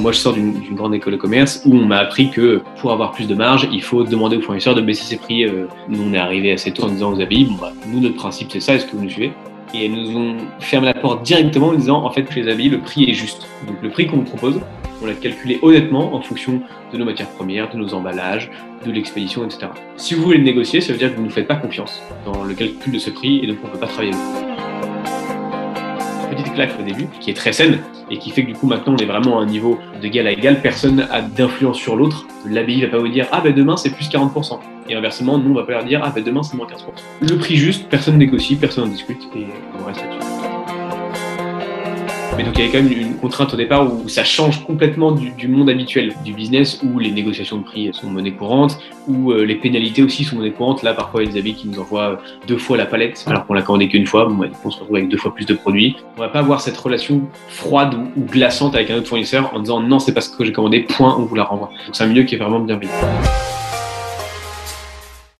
Moi, je sors d'une grande école de commerce où on m'a appris que pour avoir plus de marge, il faut demander aux fournisseurs de baisser ses prix. Euh, nous, on est arrivé assez tôt en disant aux habits, bon, bah, nous, notre principe, c'est ça, est-ce que vous nous suivez? Et elles nous ont fermé la porte directement en disant, en fait, chez les habits, le prix est juste. Donc, le prix qu'on vous propose, on l'a calculé honnêtement en fonction de nos matières premières, de nos emballages, de l'expédition, etc. Si vous voulez le négocier, ça veut dire que vous ne nous faites pas confiance dans le calcul de ce prix et donc on ne peut pas travailler avec petite claque au début, qui est très saine, et qui fait que du coup maintenant on est vraiment à un niveau d'égal à égal, personne a d'influence sur l'autre. L'ABI va pas vous dire ah ben demain c'est plus 40%. Et inversement, nous on va pas leur dire ah ben demain c'est moins 15%. Le prix juste, personne négocie, personne en discute, et on reste là-dessus. Mais donc il y avait quand même une contrainte au départ où ça change complètement du, monde habituel du business où les négociations de prix sont monnaie courante, où euh, les pénalités aussi sont monnaie courante. Là parfois il y a des habits qui nous envoient deux fois la palette alors qu'on l'a commandé qu'une fois. Bon, on se retrouve avec deux fois plus de produits. On va pas avoir cette relation froide ou, glaçante avec un autre fournisseur en disant non c'est parce que j'ai commandé, point, on vous la renvoie. Donc c'est un milieu qui est vraiment bienveillant.